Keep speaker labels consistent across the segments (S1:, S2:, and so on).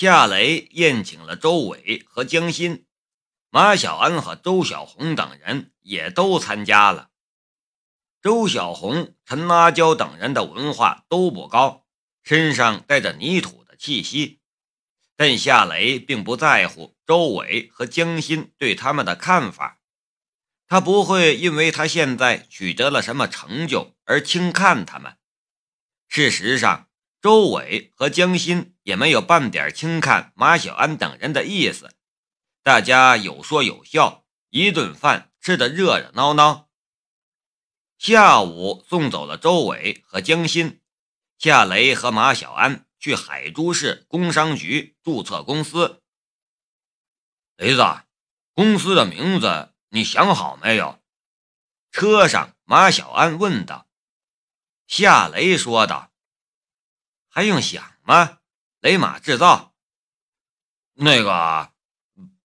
S1: 夏雷宴请了周伟和江心，马小安和周小红等人也都参加了。周小红、陈阿娇等人的文化都不高，身上带着泥土的气息，但夏雷并不在乎周伟和江心对他们的看法，他不会因为他现在取得了什么成就而轻看他们。事实上。周伟和江心也没有半点轻看马小安等人的意思，大家有说有笑，一顿饭吃得热热闹闹。下午送走了周伟和江心，夏雷和马小安去海珠市工商局注册公司。
S2: 雷子，公司的名字你想好没有？
S1: 车上，马小安问道。夏雷说道。还用想吗？雷马制造。
S2: 那个，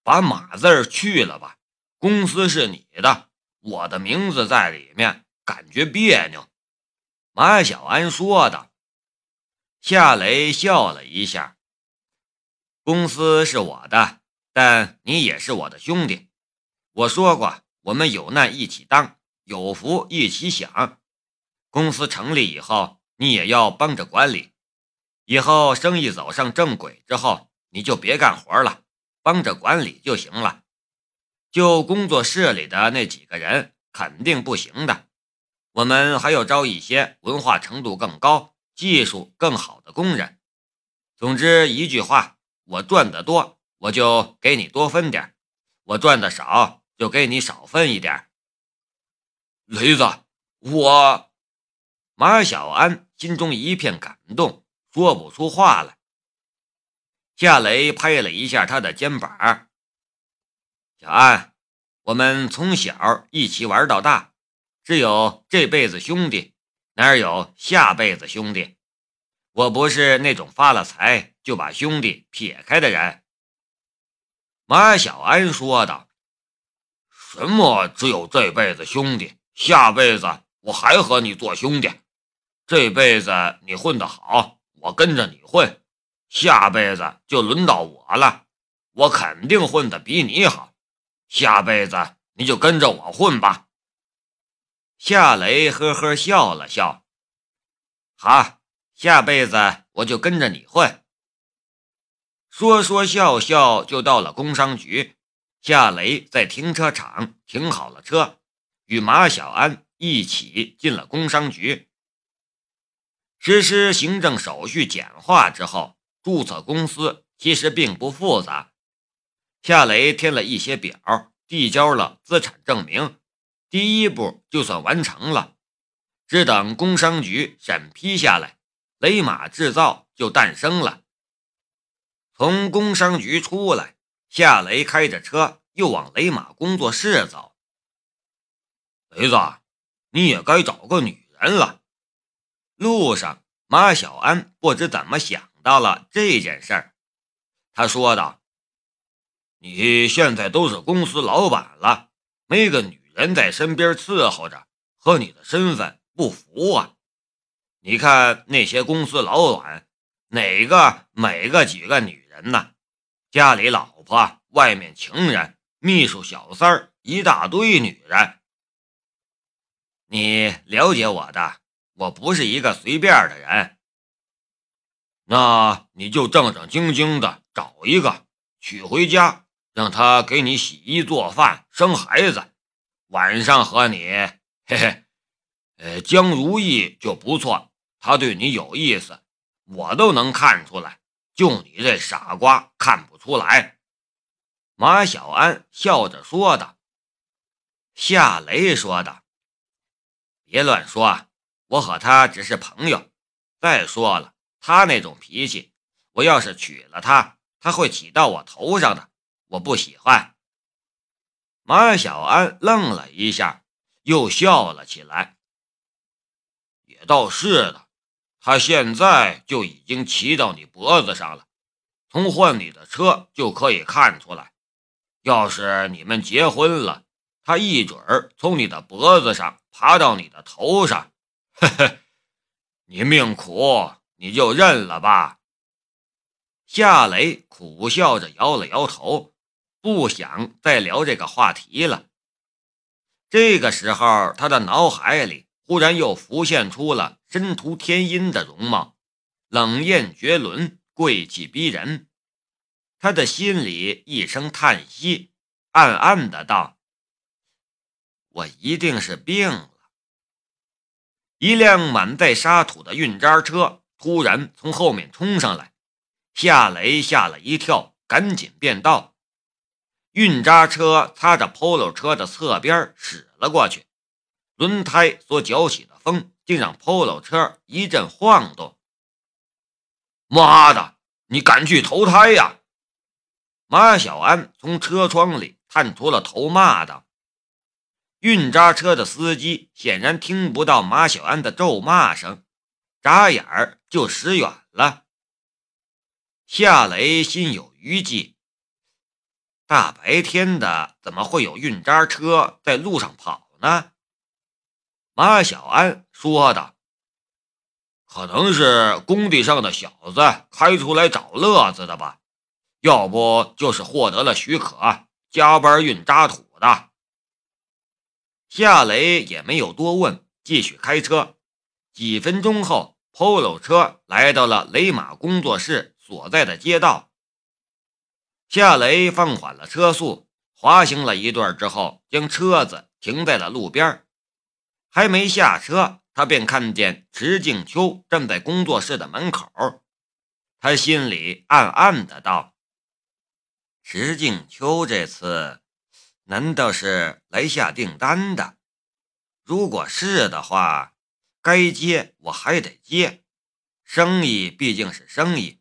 S2: 把“马”字去了吧。公司是你的，我的名字在里面，感觉别扭。
S1: 马小安说道。夏雷笑了一下。公司是我的，但你也是我的兄弟。我说过，我们有难一起当，有福一起享。公司成立以后，你也要帮着管理。以后生意走上正轨之后，你就别干活了，帮着管理就行了。就工作室里的那几个人肯定不行的，我们还要招一些文化程度更高、技术更好的工人。总之一句话，我赚得多，我就给你多分点；我赚的少，就给你少分一点。
S2: 雷子，我
S1: 马小安心中一片感动。说不出话来。夏雷拍了一下他的肩膀：“小安，我们从小一起玩到大，只有这辈子兄弟，哪有下辈子兄弟？我不是那种发了财就把兄弟撇开的人。”
S2: 马小安说道：“什么只有这辈子兄弟，下辈子我还和你做兄弟？这辈子你混得好。”我跟着你混，下辈子就轮到我了。我肯定混得比你好，下辈子你就跟着我混吧。
S1: 夏雷呵呵笑了笑，好，下辈子我就跟着你混。说说笑笑就到了工商局，夏雷在停车场停好了车，与马小安一起进了工商局。实施行政手续简化之后，注册公司其实并不复杂。夏雷填了一些表，递交了资产证明，第一步就算完成了。只等工商局审批下来，雷马制造就诞生了。从工商局出来，夏雷开着车又往雷马工作室走。
S2: 雷子，你也该找个女人了。
S1: 路上，马小安不知怎么想到了这件事儿，他说道：“
S2: 你现在都是公司老板了，没个女人在身边伺候着，和你的身份不符啊！你看那些公司老板，哪个每个几个女人呢？家里老婆，外面情人，秘书、小三儿，一大堆女人。
S1: 你了解我的。”我不是一个随便的人，
S2: 那你就正正经经的找一个娶回家，让他给你洗衣做饭、生孩子，晚上和你嘿嘿，呃，江如意就不错，他对你有意思，我都能看出来，就你这傻瓜看不出来。
S1: 马小安笑着说道。夏雷说道：“别乱说。”我和他只是朋友。再说了，他那种脾气，我要是娶了她，他会起到我头上的。我不喜欢。马小安愣了一下，又笑了起来。
S2: 也倒是的，他现在就已经骑到你脖子上了，从换你的车就可以看出来。要是你们结婚了，他一准儿从你的脖子上爬到你的头上。呵呵，你命苦，你就认了吧。
S1: 夏雷苦笑着摇了摇头，不想再聊这个话题了。这个时候，他的脑海里忽然又浮现出了申屠天音的容貌，冷艳绝伦，贵气逼人。他的心里一声叹息，暗暗的道：“我一定是病。”一辆满载沙土的运渣车突然从后面冲上来。夏雷吓了一跳，赶紧变道。运渣车擦着 Polo 车的侧边驶了过去，轮胎所搅起的风竟让 Polo 车一阵晃动。
S2: 妈的，你敢去投胎呀！
S1: 马小安从车窗里探出了头，骂道：“运渣车的司机显然听不到马小安的咒骂声，眨眼儿就驶远了。”夏雷心有余悸，大白天的怎么会有运渣车在路上跑呢？马小安说道：“
S2: 可能是工地上的小子开出来找乐子的吧，要不就是获得了许可加班运渣土的。”
S1: 夏雷也没有多问，继续开车。几分钟后，Polo 车来到了雷马工作室。所在的街道，夏雷放缓了车速，滑行了一段之后，将车子停在了路边。还没下车，他便看见池静秋站在工作室的门口。他心里暗暗的道：“池静秋这次难道是来下订单的？如果是的话，该接我还得接。生意毕竟是生意。”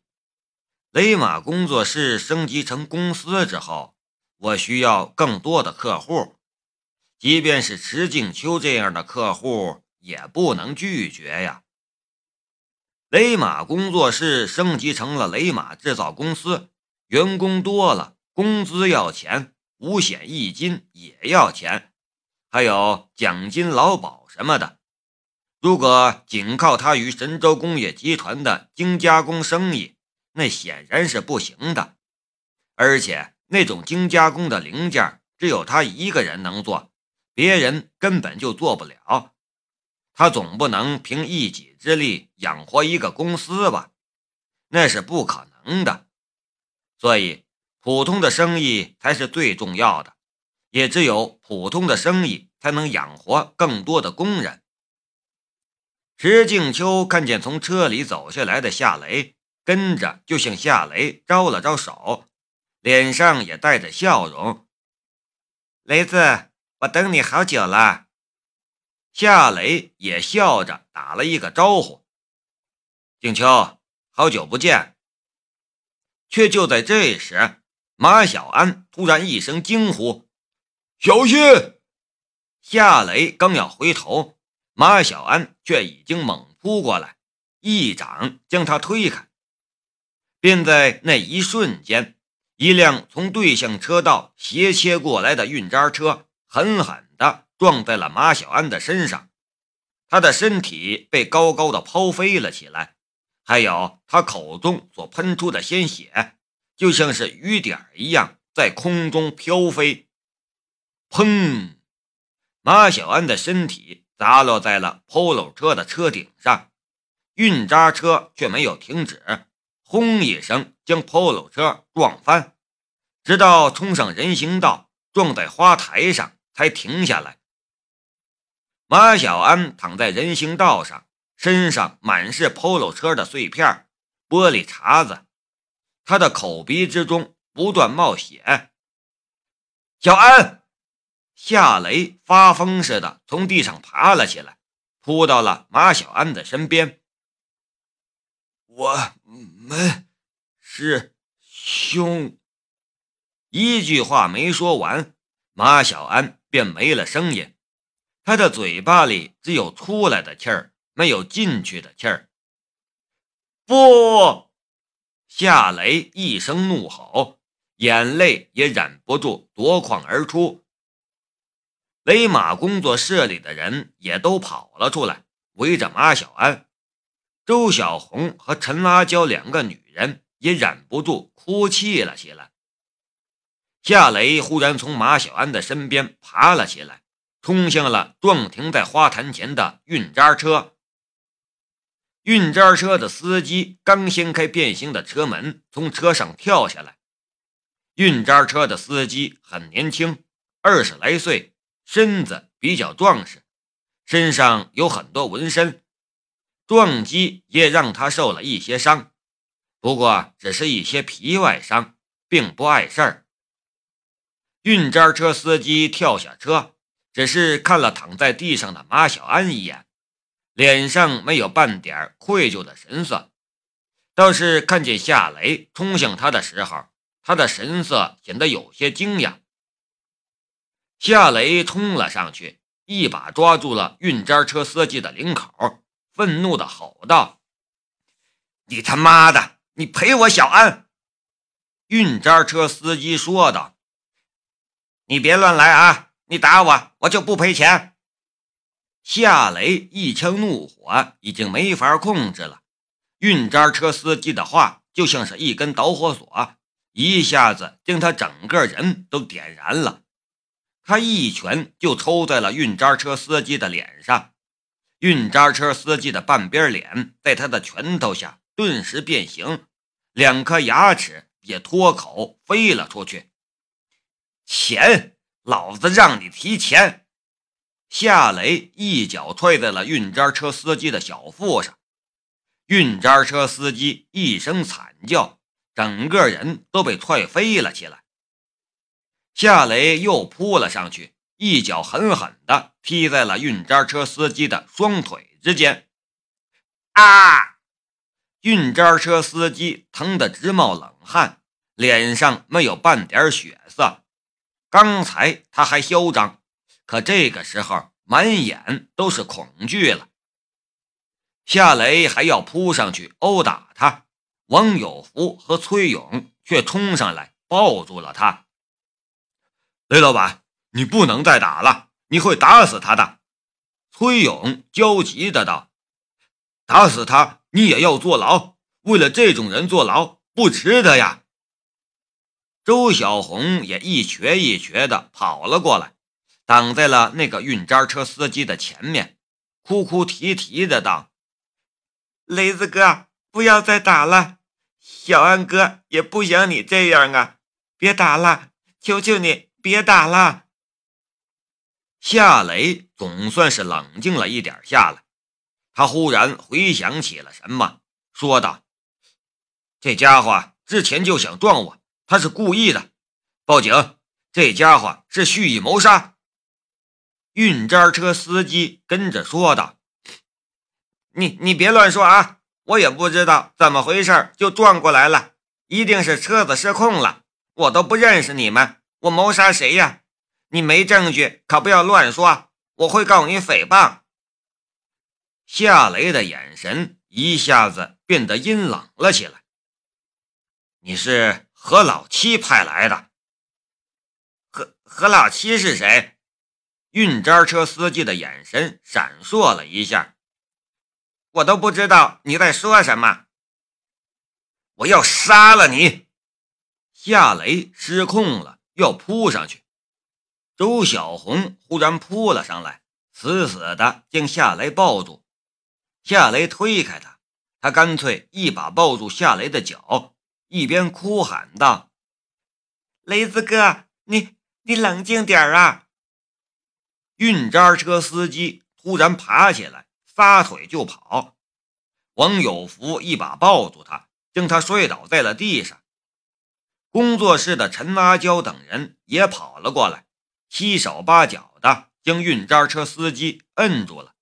S1: 雷马工作室升级成公司之后，我需要更多的客户，即便是池静秋这样的客户也不能拒绝呀。雷马工作室升级成了雷马制造公司，员工多了，工资要钱，五险一金也要钱，还有奖金、劳保什么的。如果仅靠他与神州工业集团的精加工生意，那显然是不行的，而且那种精加工的零件只有他一个人能做，别人根本就做不了。他总不能凭一己之力养活一个公司吧？那是不可能的。所以，普通的生意才是最重要的，也只有普通的生意才能养活更多的工人。石静秋看见从车里走下来的夏雷。跟着就向夏雷招了招手，脸上也带着笑容。雷子，我等你好久了。夏雷也笑着打了一个招呼。静秋，好久不见。却就在这时，马小安突然一声惊呼：“
S2: 小心！”
S1: 夏雷刚要回头，马小安却已经猛扑过来，一掌将他推开。便在那一瞬间，一辆从对向车道斜切过来的运渣车狠狠地撞在了马小安的身上，他的身体被高高的抛飞了起来，还有他口中所喷出的鲜血，就像是雨点一样在空中飘飞。砰！马小安的身体砸落在了 Polo 车的车顶上，运渣车却没有停止。轰一声，将 Polo 车撞翻，直到冲上人行道，撞在花台上，才停下来。马小安躺在人行道上，身上满是 Polo 车的碎片、玻璃碴子，他的口鼻之中不断冒血。小安，夏雷发疯似的从地上爬了起来，扑到了马小安的身边。
S2: 我。们是兄。
S1: 一句话没说完，马小安便没了声音。他的嘴巴里只有出来的气儿，没有进去的气儿。不！夏雷一声怒吼，眼泪也忍不住夺眶而出。雷马工作室里的人也都跑了出来，围着马小安。周小红和陈阿娇两个女人也忍不住哭泣了起来。夏雷忽然从马小安的身边爬了起来，冲向了撞停在花坛前的运渣车。运渣车的司机刚掀开变形的车门，从车上跳下来。运渣车的司机很年轻，二十来岁，身子比较壮实，身上有很多纹身，撞击也让他受了一些伤，不过只是一些皮外伤，并不碍事儿。运渣车司机跳下车，只是看了躺在地上的马小安一眼，脸上没有半点愧疚的神色，倒是看见夏雷冲向他的时候，他的神色显得有些惊讶。夏雷冲了上去，一把抓住了运渣车司机的领口，愤怒地吼道：“你他妈的，你赔我小安！”运渣车司机说道。你别乱来啊！你打我，我就不赔钱。夏雷一腔怒火已经没法控制了，运渣车司机的话就像是一根导火索，一下子将他整个人都点燃了。他一拳就抽在了运渣车司机的脸上，运渣车司机的半边脸在他的拳头下顿时变形，两颗牙齿也脱口飞了出去。钱，老子让你提钱！夏雷一脚踹在了运渣车司机的小腹上，运渣车司机一声惨叫，整个人都被踹飞了起来。夏雷又扑了上去，一脚狠狠地踢在了运渣车司机的双腿之间。啊！运渣车司机疼得直冒冷汗，脸上没有半点血色。刚才他还嚣张，可这个时候满眼都是恐惧了。夏雷还要扑上去殴打他，王有福和崔勇却冲上来抱住了他。雷老板，你不能再打了，你会打死他的。崔勇焦急的道：“打死他，你也要坐牢。为了这种人坐牢，不值得呀。”周小红也一瘸一瘸的跑了过来，挡在了那个运渣车司机的前面，哭哭啼啼的道：“雷子哥，不要再打了，小安哥也不想你这样啊，别打了，求求你别打了。”夏雷总算是冷静了一点下来，他忽然回想起了什么，说道：“这家伙之前就想撞我。”他是故意的，报警！这家伙是蓄意谋杀。运渣车司机跟着说道：“你你别乱说啊！我也不知道怎么回事就撞过来了，一定是车子失控了。我都不认识你们，我谋杀谁呀？你没证据可不要乱说，我会告你诽谤。”夏雷的眼神一下子变得阴冷了起来。你是？何老七派来的？何何老七是谁？运渣车司机的眼神闪烁了一下。我都不知道你在说什么。我要杀了你！夏雷失控了，要扑上去。周小红忽然扑了上来，死死的将夏雷抱住。夏雷推开他，他干脆一把抱住夏雷的脚。一边哭喊道：“雷子哥，你你冷静点啊！”运渣车司机突然爬起来，撒腿就跑。王有福一把抱住他，将他摔倒在了地上。工作室的陈阿娇等人也跑了过来，七手八脚的将运渣车司机摁住了。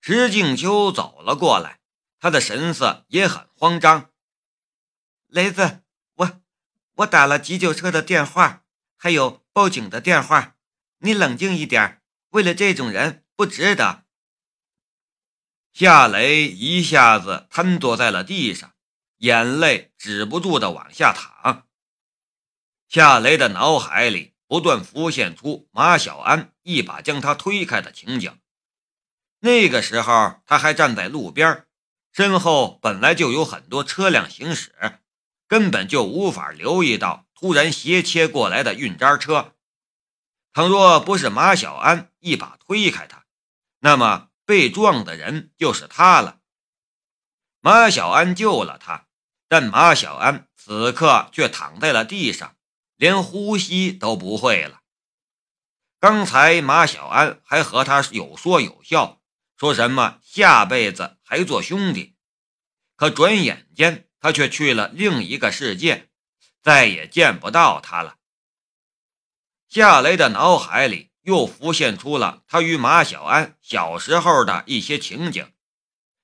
S1: 石静秋走了过来，他的神色也很慌张。雷子，我我打了急救车的电话，还有报警的电话。你冷静一点，为了这种人不值得。夏雷一下子瘫坐在了地上，眼泪止不住的往下淌。夏雷的脑海里不断浮现出马小安一把将他推开的情景。那个时候，他还站在路边，身后本来就有很多车辆行驶，根本就无法留意到突然斜切过来的运渣车。倘若不是马小安一把推开他，那么被撞的人就是他了。马小安救了他，但马小安此刻却躺在了地上，连呼吸都不会了。刚才马小安还和他有说有笑，说什么下辈子还做兄弟，可转眼间他却去了另一个世界，再也见不到他了。夏雷的脑海里又浮现出了他与马小安小时候的一些情景，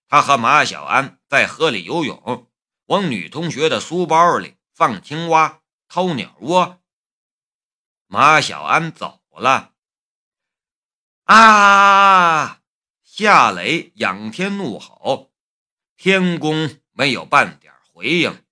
S1: 他和马小安在河里游泳，往女同学的书包里放青蛙、掏鸟窝。马小安走。了！啊！夏雷仰天怒吼，天宫没有半点回应。